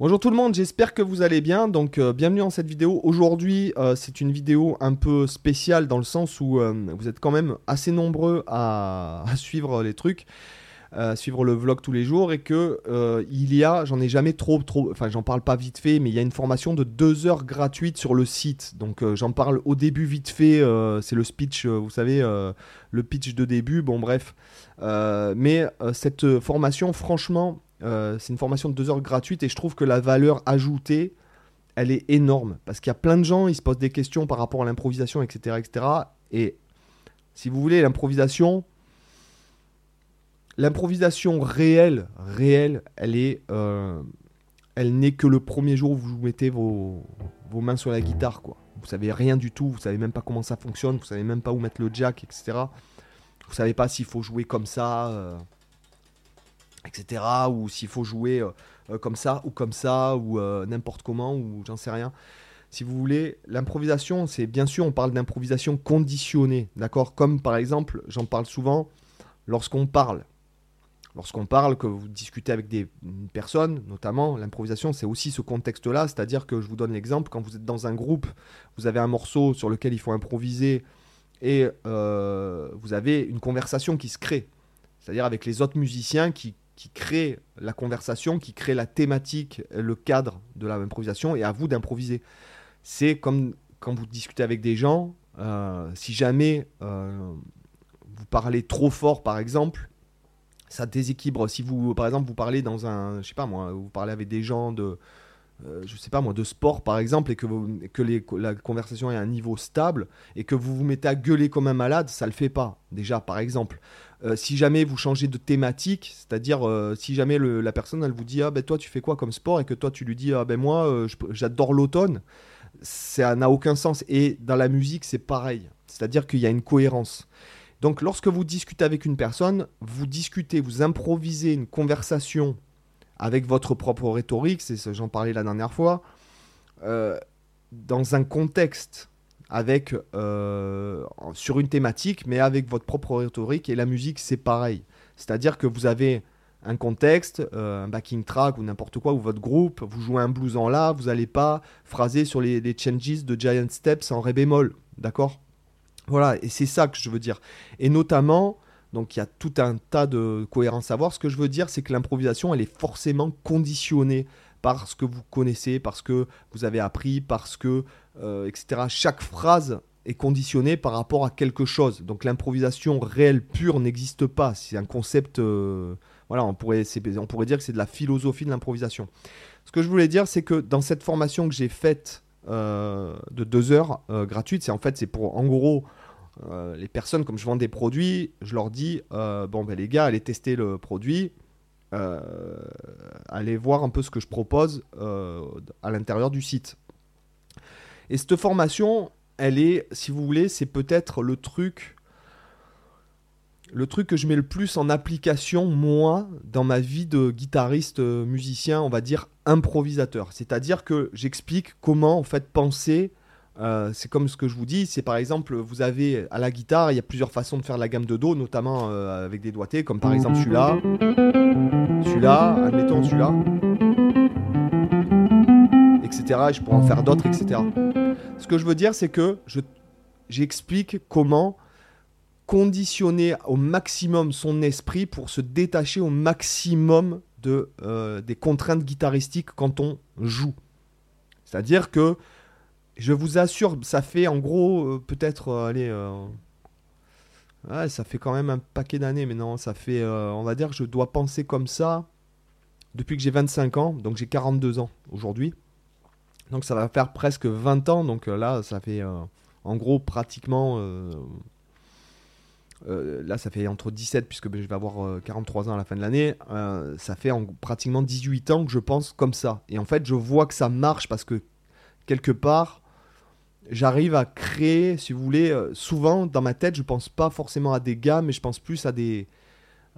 Bonjour tout le monde, j'espère que vous allez bien. Donc euh, bienvenue dans cette vidéo. Aujourd'hui, euh, c'est une vidéo un peu spéciale dans le sens où euh, vous êtes quand même assez nombreux à, suivre les trucs, à suivre le vlog tous les jours et que il y a, j'en ai jamais trop, trop, enfin j'en parle pas vite fait, mais il y a une formation de deux heures gratuite sur le site. Donc j'en parle au début vite fait. c'est le speech, vous savez, le pitch de début. Bon bref, mais cette formation, franchement euh, c'est une formation de deux heures gratuite et je trouve que la valeur ajoutée, elle est énorme. Parce qu'il y a plein de gens, ils se posent des questions par rapport à l'improvisation, etc., etc. Et si vous voulez, l'improvisation, l'improvisation réelle, réelle, elle est, euh, elle n'est que le premier jour où vous mettez vos, vos mains sur la guitare, quoi. Vous savez rien du tout, vous savez même pas comment ça fonctionne, vous savez même pas où mettre le jack, etc. Vous savez pas s'il faut jouer comme ça. Euh, etc. Ou s'il faut jouer euh, euh, comme ça ou comme ça ou euh, n'importe comment ou j'en sais rien. Si vous voulez, l'improvisation, c'est bien sûr, on parle d'improvisation conditionnée, d'accord? Comme par exemple, j'en parle souvent, lorsqu'on parle. Lorsqu'on parle, que vous discutez avec des personnes, notamment, l'improvisation, c'est aussi ce contexte-là. C'est-à-dire que je vous donne l'exemple, quand vous êtes dans un groupe, vous avez un morceau sur lequel il faut improviser et vous avez une conversation qui se crée. C'est-à-dire avec les autres musiciens qui qui crée la conversation, qui crée la thématique, le cadre de l'improvisation, et à vous d'improviser. C'est comme quand vous discutez avec des gens, euh, si jamais euh, vous parlez trop fort, par exemple, ça déséquilibre. Si vous, par exemple, vous parlez dans un, je sais pas moi, vous parlez avec des gens de, euh, je sais pas moi, de sport par exemple, et que, que la conversation est à un niveau stable, et que vous vous mettez à gueuler comme un malade, ça le fait pas, déjà par exemple. Euh, si jamais vous changez de thématique, c'est-à-dire euh, si jamais la personne elle vous dit ah ben toi tu fais quoi comme sport et que toi tu lui dis ah ben moi euh, j'adore l'automne, ça n'a aucun sens. Et dans la musique c'est pareil, c'est-à-dire qu'il y a une cohérence. Donc lorsque vous discutez avec une personne, vous discutez, vous improvisez une conversation avec votre propre rhétorique, c'est j'en parlais la dernière fois, dans un contexte avec euh, sur une thématique, mais avec votre propre rhétorique. Et la musique, c'est pareil. C'est-à-dire que vous avez un contexte, euh, un backing track ou n'importe quoi, ou votre groupe, vous jouez un blues en la, vous n'allez pas phraser sur les, changes de Giant Steps en ré bémol. D'accord? Voilà, et c'est ça que je veux dire. Et notamment, donc il y a tout un tas de cohérences à voir. Ce que je veux dire, c'est que l'improvisation, elle est forcément conditionnée parce que vous connaissez, parce que vous avez appris, parce que, euh, etc. Chaque phrase est conditionnée par rapport à quelque chose. Donc l'improvisation réelle pure n'existe pas. C'est un concept... Euh, voilà, on pourrait, on pourrait dire que c'est de la philosophie de l'improvisation. Ce que je voulais dire, c'est que dans cette formation que j'ai faite euh, de deux heures gratuite, c'est en fait, c'est pour, en gros, les personnes, comme je vends des produits, je leur dis, bon, ben les gars, allez tester le produit, euh, allez voir un peu ce que je propose euh, à l'intérieur du site. Et cette formation, elle est, si vous voulez, c'est peut-être le truc le truc que je mets le plus en application, moi, dans ma vie de guitariste, euh, musicien, on va dire improvisateur. C'est-à-dire que j'explique comment, en fait, penser euh, c'est comme ce que je vous dis, c'est par exemple, vous avez à la guitare, il y a plusieurs façons de faire la gamme de Do, notamment euh, avec des doigtés, comme par exemple celui-là, celui-là, admettons celui-là, etc. Et je pourrais en faire d'autres, etc. Ce que je veux dire, c'est que j'explique comment conditionner au maximum son esprit pour se détacher au maximum de, euh, des contraintes guitaristiques quand on joue. C'est-à-dire que je vous assure, ça fait en gros euh, peut-être, euh, allez, euh, ouais, ça fait quand même un paquet d'années, mais non, ça fait, on va dire que je dois penser comme ça depuis que j'ai 25 ans, donc j'ai 42 ans aujourd'hui. Donc ça va faire presque 20 ans, donc là, ça fait en gros pratiquement... là, ça fait entre 17, puisque je vais avoir 43 ans à la fin de l'année. ça fait en, pratiquement 18 ans que je pense comme ça. Et en fait, je vois que ça marche parce que quelque part, j'arrive à créer, si vous voulez, euh, souvent dans ma tête, je pense pas forcément à des gars, mais je pense plus à des.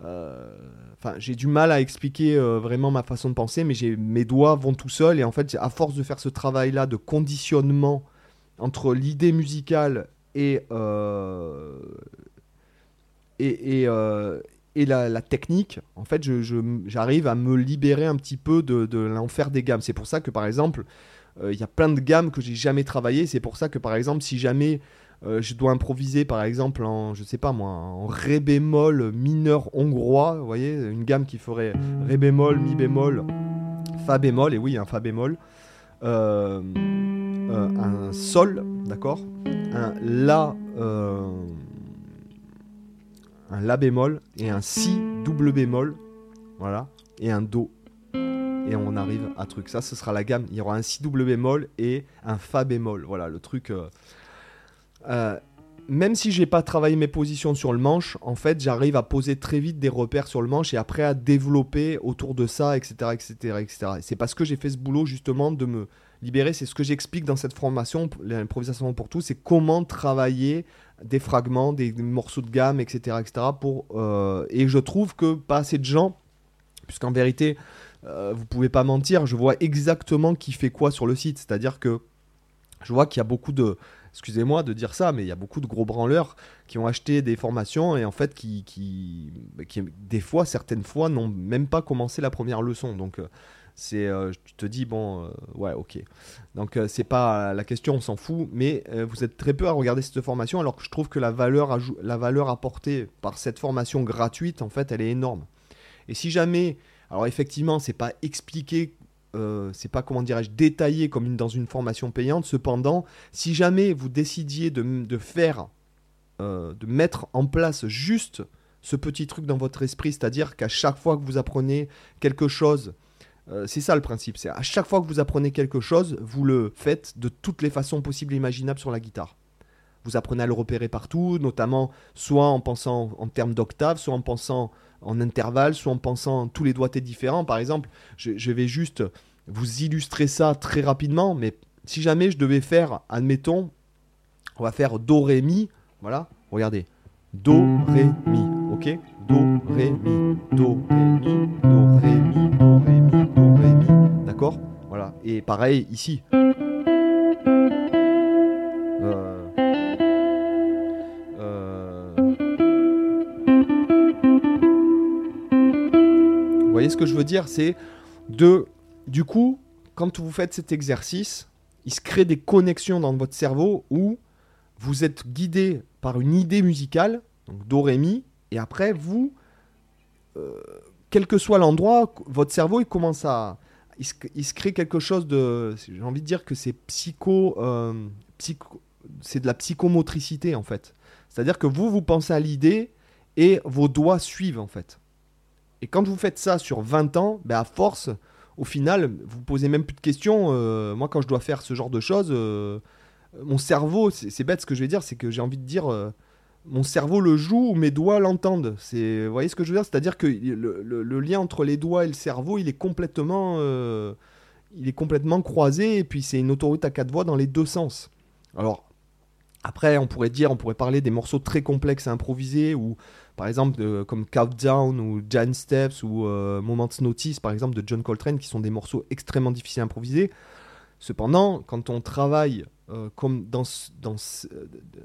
Euh, enfin, j'ai du mal à expliquer euh, vraiment ma façon de penser, mais mes doigts vont tout seuls et en fait, à force de faire ce travail-là de conditionnement entre l'idée musicale et et, et la, technique, en fait, j'arrive à me libérer un petit peu de, l'enfer des gammes. C'est pour ça que, par exemple, il y a plein de gammes que j'ai jamais travaillé. C'est pour ça que, par exemple, si jamais euh, je dois improviser, par exemple, en, je sais pas moi, en ré bémol mineur hongrois, vous voyez, une gamme qui ferait ré bémol, mi bémol, fa bémol, et oui, un fa bémol, euh, un sol, d'accord, un la un La bémol et un Si double bémol. Voilà. Et un Do. Et on arrive à truc. Ça, ce sera la gamme. Il y aura un Si double bémol et un Fa bémol. Voilà, le truc. Euh, euh, même si j'ai pas travaillé mes positions sur le manche, en fait, j'arrive à poser très vite des repères sur le manche et après à développer autour de ça, etc., etc., etc. C'est parce que j'ai fait ce boulot justement de me libérer. C'est ce que j'explique dans cette formation, l'improvisation pour tous, c'est comment travailler des fragments, des, morceaux de gamme, etc. etc. pour, euh, et je trouve que pas assez de gens, puisqu'en vérité, euh, vous pouvez pas mentir, je vois exactement qui fait quoi sur le site. C'est-à-dire que je vois qu'il y a beaucoup de, excusez-moi de dire ça, mais il y a beaucoup de gros branleurs qui ont acheté des formations et en fait qui, qui, qui des fois, certaines fois, n'ont même pas commencé la première leçon. Donc euh, c'est euh, tu te dis bon euh, ouais ok donc euh, c'est pas la question on s'en fout mais vous êtes très peu à regarder cette formation alors que je trouve que la valeur la valeur apportée par cette formation gratuite en fait elle est énorme et si jamais alors effectivement c'est pas expliqué c'est pas comment dirais-je détaillé comme dans une formation payante cependant si jamais vous décidiez de, faire de mettre en place juste ce petit truc dans votre esprit c'est-à-dire qu'à chaque fois que vous apprenez quelque chose euh, c'est ça le principe. C'est à chaque fois que vous apprenez quelque chose, vous le faites de toutes les façons possibles et imaginables sur la guitare. Vous apprenez à le repérer partout, notamment soit en pensant en termes d'octave, soit en pensant en intervalle, soit en pensant tous les doigtés différents. Par exemple, je, vais juste vous illustrer ça très rapidement, mais si jamais je devais faire, admettons, on va faire Do, Ré, Mi, voilà, regardez, Do, Ré, Mi, ok? Do, Ré, Mi, Do, Ré, Mi, Do, Ré, Mi, Do, Ré, Mi, Do, Ré, Mi. D'accord? Voilà. Et pareil ici. Voyez ce que je veux dire C'est de. Du coup, quand vous faites cet exercice, il se crée des connexions dans votre cerveau où vous êtes guidé par une idée musicale, donc Do, Ré, Mi, et après, vous, euh, quel que soit l'endroit, votre cerveau, il commence à... Il se, crée quelque chose de... J'ai envie de dire que c'est psycho... Euh, psycho c'est de la psychomotricité, en fait. C'est-à-dire que vous, vous pensez à l'idée et vos doigts suivent, en fait. Et quand vous faites ça sur 20 ans, ben à force, au final, vous posez même plus de questions. Euh, moi, quand je dois faire ce genre de choses, mon cerveau, c'est bête ce que je vais dire, c'est que j'ai envie de dire mon cerveau le joue ou mes doigts l'entendent. C'est, vous voyez ce que je veux dire? C'est-à-dire que le, lien entre les doigts et le cerveau, il est complètement, euh, il est complètement croisé et puis c'est une autoroute à quatre voies dans les deux sens. Alors après, on pourrait dire, on pourrait parler des morceaux très complexes à improviser ou par exemple comme Countdown ou Giant Steps ou euh, Moments Notice par exemple de John Coltrane qui sont des morceaux extrêmement difficiles à improviser. Cependant, quand on travaille euh, comme dans,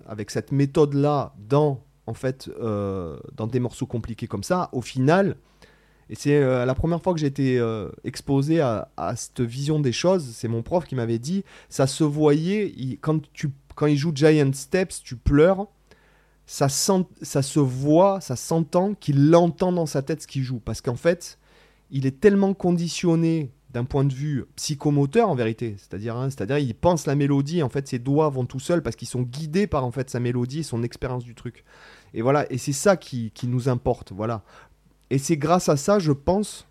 avec cette méthode-là dans, en fait, euh, dans des morceaux compliqués comme ça, au final, et c'est la première fois que j'ai été exposé à, cette vision des choses, c'est mon prof qui m'avait dit, ça se voyait, quand, tu, quand il joue Giant Steps, tu pleures, ça, sent, ça se voit, ça s'entend qu'il l'entend dans sa tête ce qu'il joue, parce qu'en fait, il est tellement conditionné d'un point de vue psychomoteur en vérité, c'est-à-dire hein, c'est-à-dire il pense la mélodie, en fait ses doigts vont tout seuls parce qu'ils sont guidés par en fait sa mélodie, son expérience du truc. Et voilà, et c'est ça qui, nous importe, voilà. Et c'est grâce à ça, je pense,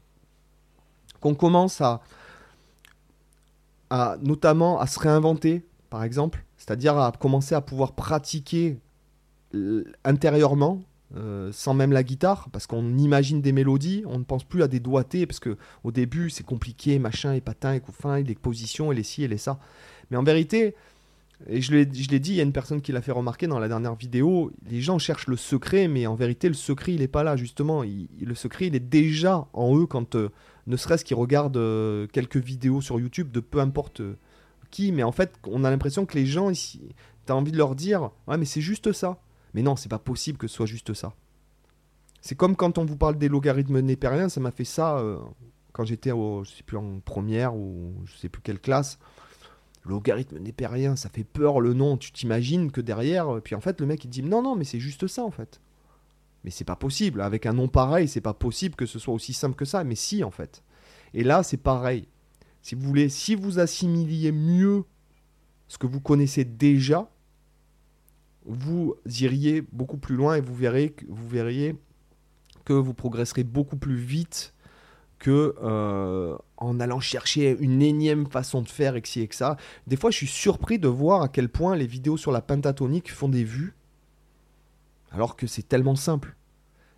qu'on commence à, à notamment à se réinventer, par exemple, c'est-à-dire à commencer à pouvoir pratiquer intérieurement euh, sans même la guitare, parce qu'on imagine des mélodies, on ne pense plus à des doigtés, parce que au début c'est compliqué, machin, et patin, et couffin, et les positions, et les ci, et les ça. Mais en vérité, et je l'ai dit, il y a une personne qui l'a fait remarquer dans la dernière vidéo, les gens cherchent le secret, mais en vérité le secret il n'est pas là, justement. le secret il est déjà en eux quand, euh, ne serait-ce qu'ils regardent euh, quelques vidéos sur YouTube de peu importe qui, mais en fait on a l'impression que les gens, ici, tu as envie de leur dire, ouais mais c'est juste ça. Mais non, c'est pas possible que ce soit juste ça. C'est comme quand on vous parle des logarithmes népériens, ça m'a fait ça euh, quand j'étais je sais plus en première ou je sais plus quelle classe. Logarithme népérien, ça fait peur le nom. Tu t'imagines que derrière, puis en fait le mec il dit non non mais c'est juste ça en fait. Mais c'est pas possible. Avec un nom pareil, c'est pas possible que ce soit aussi simple que ça. Mais si en fait. Et là c'est pareil. Si vous si assimiliez mieux ce que vous connaissez déjà, vous iriez beaucoup plus loin et vous verriez que vous progresserez beaucoup plus vite que euh, en allant chercher une énième façon de faire et que et que ça. Des fois, je suis surpris de voir à quel point les vidéos sur la pentatonique font des vues, alors que c'est tellement simple.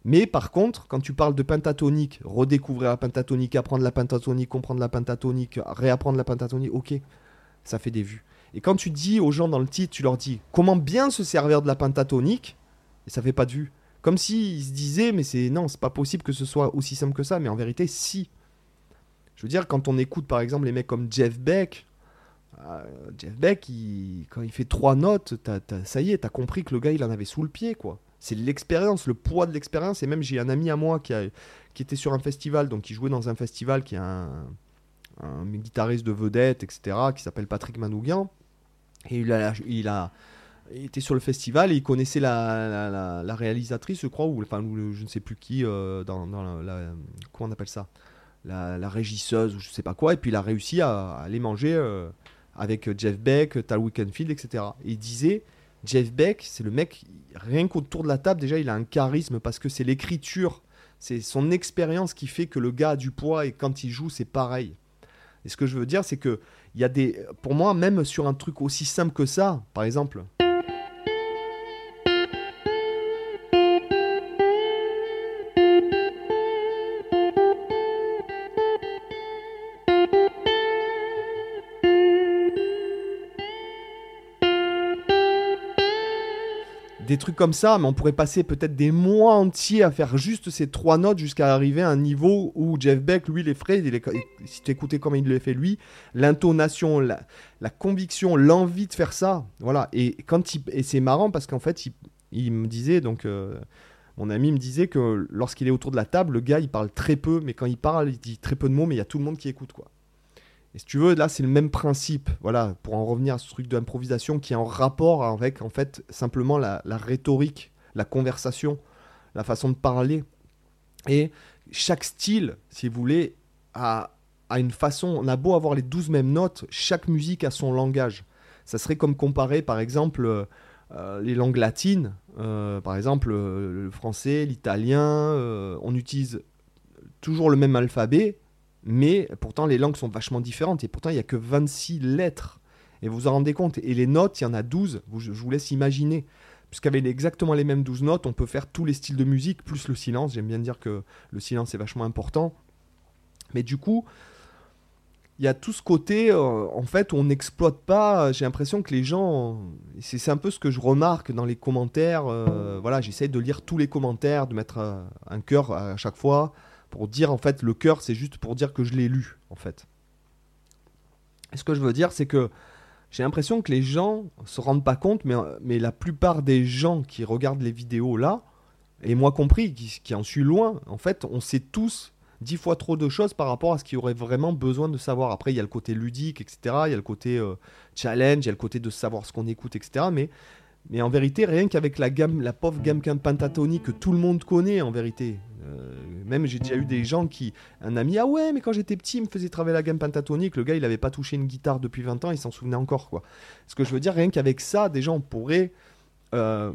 Mais par contre, quand tu parles de pentatonique, redécouvrir la pentatonique, apprendre la pentatonique, comprendre la pentatonique, réapprendre la pentatonique, ok, ça fait des vues. Et quand tu dis aux gens dans le titre, tu leur dis comment bien se servir de la pentatonique, et ça fait pas de vues. Comme s'ils se disaient, mais c'est non, c'est pas possible que ce soit aussi simple que ça, mais en vérité, si. Je veux dire, quand on écoute par exemple les mecs comme Jeff Beck, euh, Jeff Beck, quand il fait trois notes, ça y est, t'as compris que le gars il en avait sous le pied, quoi. C'est l'expérience, le poids de l'expérience. Et même j'ai un ami à moi qui, a, qui était sur un festival, donc qui jouait dans un festival qui est un, un guitariste de vedette, etc., qui s'appelle Patrick Manougian. Et il a, il il était sur le festival et il connaissait la, réalisatrice, je crois, ou enfin, je ne sais plus qui, euh, dans, dans la, Comment on appelle ça? La, régisseuse, ou je sais pas quoi. Et puis il a réussi à, aller manger euh, avec Jeff Beck, Tal Wickenfield, etc. Et il disait Jeff Beck, c'est le mec, rien qu'autour de la table, déjà, il a un charisme parce que c'est l'écriture, c'est son expérience qui fait que le gars a du poids et quand il joue, c'est pareil. Et ce que je veux dire, c'est que il y a des. Pour moi, même sur un truc aussi simple que ça, par exemple. Des trucs comme ça, mais on pourrait passer peut-être des mois entiers à faire juste ces trois notes jusqu'à arriver à un niveau où Jeff Beck, lui, les il si tu écoutais comment il le fait lui, l'intonation, la, conviction, l'envie de faire ça, voilà. Et, quand il, et c'est marrant parce qu'en fait, il, me disait, donc euh, mon ami me disait que lorsqu'il est autour de la table, le gars, il parle très peu, mais quand il parle, il dit très peu de mots, mais il y a tout le monde qui écoute, quoi. Et si tu veux, là, c'est le même principe. Voilà, pour en revenir à ce truc d'improvisation qui est en rapport avec, en fait, simplement la, rhétorique, la conversation, la façon de parler. Et chaque style, si vous voulez, a, a une façon. On a beau avoir les douze mêmes notes, chaque musique a son langage. Ça serait comme comparer, par exemple, euh, les langues latines. Euh, par exemple, euh, le français, l'italien. on utilise toujours le même alphabet, mais pourtant les langues sont vachement différentes et pourtant il n'y a que 26 lettres. Et vous vous en rendez compte. Et les notes, il y en a 12. je vous laisse imaginer. Puisqu'avec exactement les mêmes 12 notes, on peut faire tous les styles de musique, plus le silence. J'aime bien dire que le silence est vachement important. Mais du coup, il y a tout ce côté, euh, en fait, où on n'exploite pas. J'ai l'impression que les gens. C'est un peu ce que je remarque dans les commentaires. Euh, voilà, j'essaie de lire tous les commentaires, de mettre euh, un cœur à chaque fois pour dire en fait le cœur c'est juste pour dire que je l'ai lu en fait. Et ce que je veux dire c'est que j'ai l'impression que les gens se rendent pas compte, mais, mais la plupart des gens qui regardent les vidéos là, et moi compris, qui, en suis loin, en fait, on sait tous dix fois trop de choses par rapport à ce qu'il aurait vraiment besoin de savoir. Après, il y a le côté ludique, etc. Il y a le côté euh, challenge, il y a le côté de savoir ce qu'on écoute, etc. Mais mais en vérité, rien qu'avec la gamme, la pauvre gamme pentatonique que tout le monde connaît en vérité. Euh, même j'ai déjà eu des gens qui, un ami, ah ouais, mais quand j'étais petit, il me faisait travailler la gamme pentatonique. Le gars, il n'avait pas touché une guitare depuis 20 ans, il s'en souvenait encore quoi. Ce que je veux dire, rien qu'avec ça, déjà on pourrait, euh,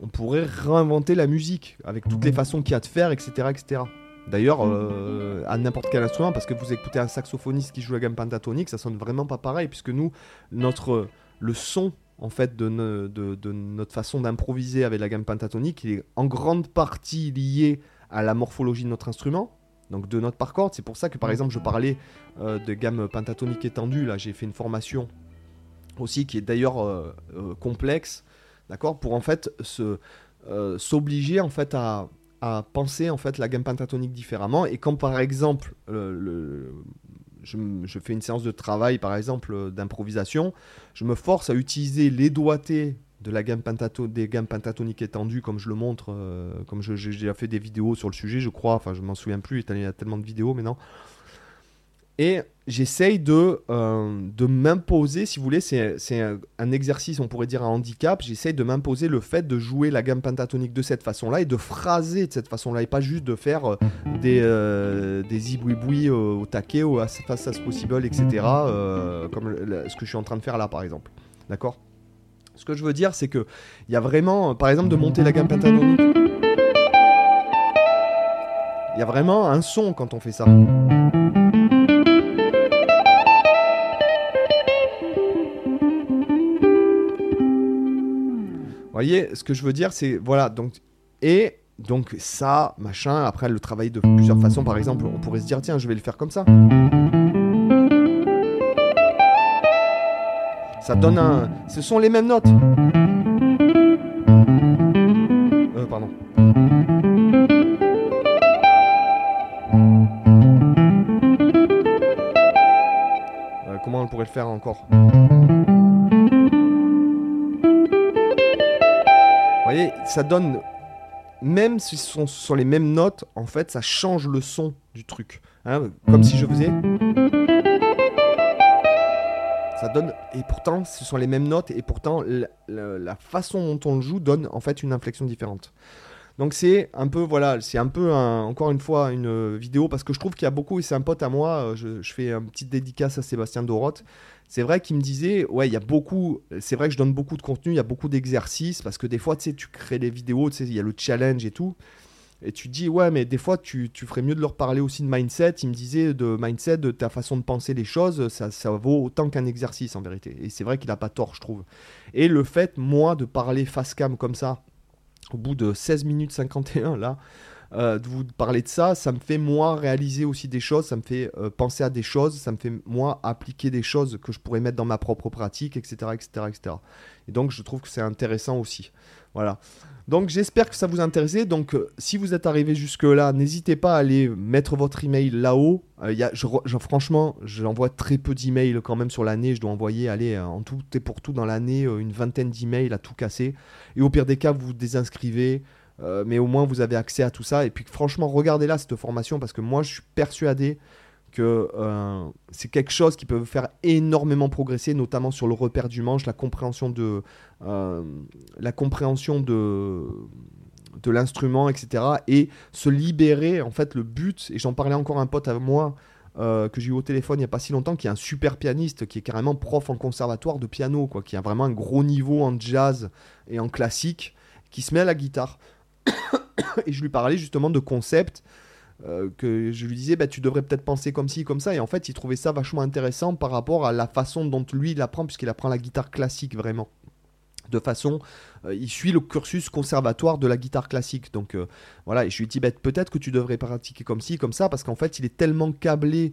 on pourrait réinventer la musique avec toutes les façons qu'il y a de faire, etc., etc. D'ailleurs, euh, à n'importe quel instrument, parce que vous écoutez un saxophoniste qui joue la gamme pentatonique, ça sonne vraiment pas pareil, puisque nous, notre, le son en fait de, notre façon d'improviser avec la gamme pentatonique, il est en grande partie lié à la morphologie de notre instrument, donc de notre par corde. C'est pour ça que par exemple je parlais euh, de gamme pentatonique étendue. Là, j'ai fait une formation aussi qui est d'ailleurs euh, euh, complexe, d'accord, pour en fait se s'obliger en fait à, à, penser en fait la gamme pentatonique différemment. Et quand par exemple le, je, fais une séance de travail, par exemple, euh, d'improvisation, je me force à utiliser les doigtés de des gammes pentatoniques étendues, comme je le montre, euh, comme j'ai déjà fait des vidéos sur le sujet, je crois. Enfin, je m'en souviens plus, il y a tellement de vidéos maintenant. Et j'essaye de, euh, de m'imposer, si vous voulez, c'est un, exercice, on pourrait dire un handicap, j'essaye de m'imposer le fait de jouer la gamme pentatonique de cette façon-là et de phraser de cette façon-là, et pas juste de faire euh, des, euh, des ibouibouis au taquet, ou à face as possible, etc., comme ce que je suis en train de faire là, par exemple. D'accord? Ce que je veux dire, c'est que il y a vraiment, par exemple, de monter la gamme pentatonique. Il y a vraiment un son quand on fait ça. Voyez, ce que je veux dire, c'est voilà, donc et donc ça, machin. Après, le travailler de plusieurs façons. Par exemple, on pourrait se dire tiens, je vais le faire comme ça. Ça donne un. Ce sont les mêmes notes. Ça donne. Même si ce sont, les mêmes notes, en fait, ça change le son du truc. Hein, comme si je faisais. Ça donne. Et pourtant, ce sont les mêmes notes, et pourtant, la, façon dont on le joue donne en fait une inflexion différente. Donc c'est un peu voilà, c'est un peu encore une fois une vidéo parce que je trouve qu'il y a beaucoup et c'est un pote à moi, je, je fais une petite dédicace à Sébastien Doroth c'est vrai qu'il me disait, ouais, il y a beaucoup, c'est vrai que je donne beaucoup de contenu, il y a beaucoup d'exercices, parce que des fois, tu sais, tu crées des vidéos, tu sais, il y a le challenge et tout, et tu dis, ouais, mais des fois, tu, ferais mieux de leur parler aussi de mindset. Il me disait de mindset, de ta façon de penser les choses, ça, ça vaut autant qu'un exercice en vérité. Et c'est vrai qu'il n'a pas tort, je trouve. Et le fait, moi, de parler face cam comme ça, au bout de 16 minutes 51, là, euh, de vous parler de ça, ça me fait moi réaliser aussi des choses, ça me fait euh, penser à des choses, ça me fait moi appliquer des choses que je pourrais mettre dans ma propre pratique, etc. etc., etc. Et donc je trouve que c'est intéressant aussi. Voilà. Donc j'espère que ça vous a intéressé. Donc euh, si vous êtes arrivé jusque-là, n'hésitez pas à aller mettre votre email là-haut. y a, je, franchement, j'envoie très peu d'emails quand même sur l'année. Je dois envoyer, aller en tout et pour tout dans l'année, une vingtaine d'emails à tout casser. Et au pire des cas, vous vous désinscrivez. Euh, mais au moins vous avez accès à tout ça. Et puis franchement, regardez-la cette formation parce que moi je suis persuadé que euh, c'est quelque chose qui peut faire énormément progresser, notamment sur le repère du manche, la compréhension de, euh, la compréhension de, de l'instrument, etc. Et se libérer, en fait, le but, et j'en parlais encore un pote à moi, que j'ai eu au téléphone il n'y a pas si longtemps, qui est un super pianiste, qui est carrément prof en conservatoire de piano, quoi, qui a vraiment un gros niveau en jazz et en classique, qui se met à la guitare et je lui parlais justement de concepts euh, que je lui disais bah, tu devrais peut-être penser comme ci comme ça et en fait il trouvait ça vachement intéressant par rapport à la façon dont lui il apprend puisqu'il apprend la guitare classique vraiment de façon euh, il suit le cursus conservatoire de la guitare classique donc euh, voilà et je lui dis bah, peut-être que tu devrais pratiquer comme ci comme ça parce qu'en fait il est tellement câblé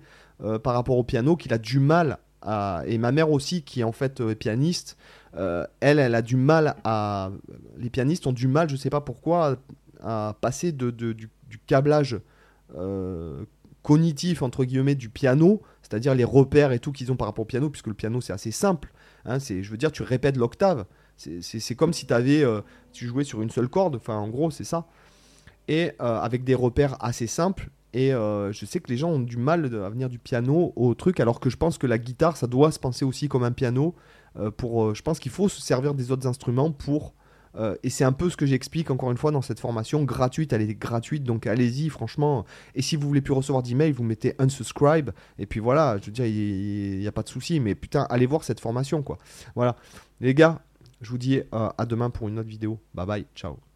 par rapport au piano qu'il a du mal à... et ma mère aussi qui est en fait pianiste elle, elle a du mal à. Les pianistes ont du mal, je sais pas pourquoi, à passer de, du, câblage euh, cognitif, entre guillemets, du piano, c'est-à-dire les repères et tout qu'ils ont par rapport au piano, puisque le piano c'est assez simple. Hein, c'est, je veux dire, tu répètes l'octave. C'est, comme si avais, euh, tu jouais sur une seule corde, enfin en gros c'est ça. Et avec des repères assez simples. Et je sais que les gens ont du mal à venir du piano au truc, alors que je pense que la guitare, ça doit se penser aussi comme un piano. Euh, pour, euh, je pense qu'il faut se servir des autres instruments pour euh, et c'est un peu ce que j'explique encore une fois dans cette formation gratuite. Elle est gratuite, donc allez-y, franchement. Et si vous voulez plus recevoir d'emails, vous mettez unsubscribe. Et puis voilà, je veux dire, il n'y a pas de souci. Mais putain, allez voir cette formation, quoi. Voilà. Les gars, je vous dis à demain pour une autre vidéo. Bye bye, ciao.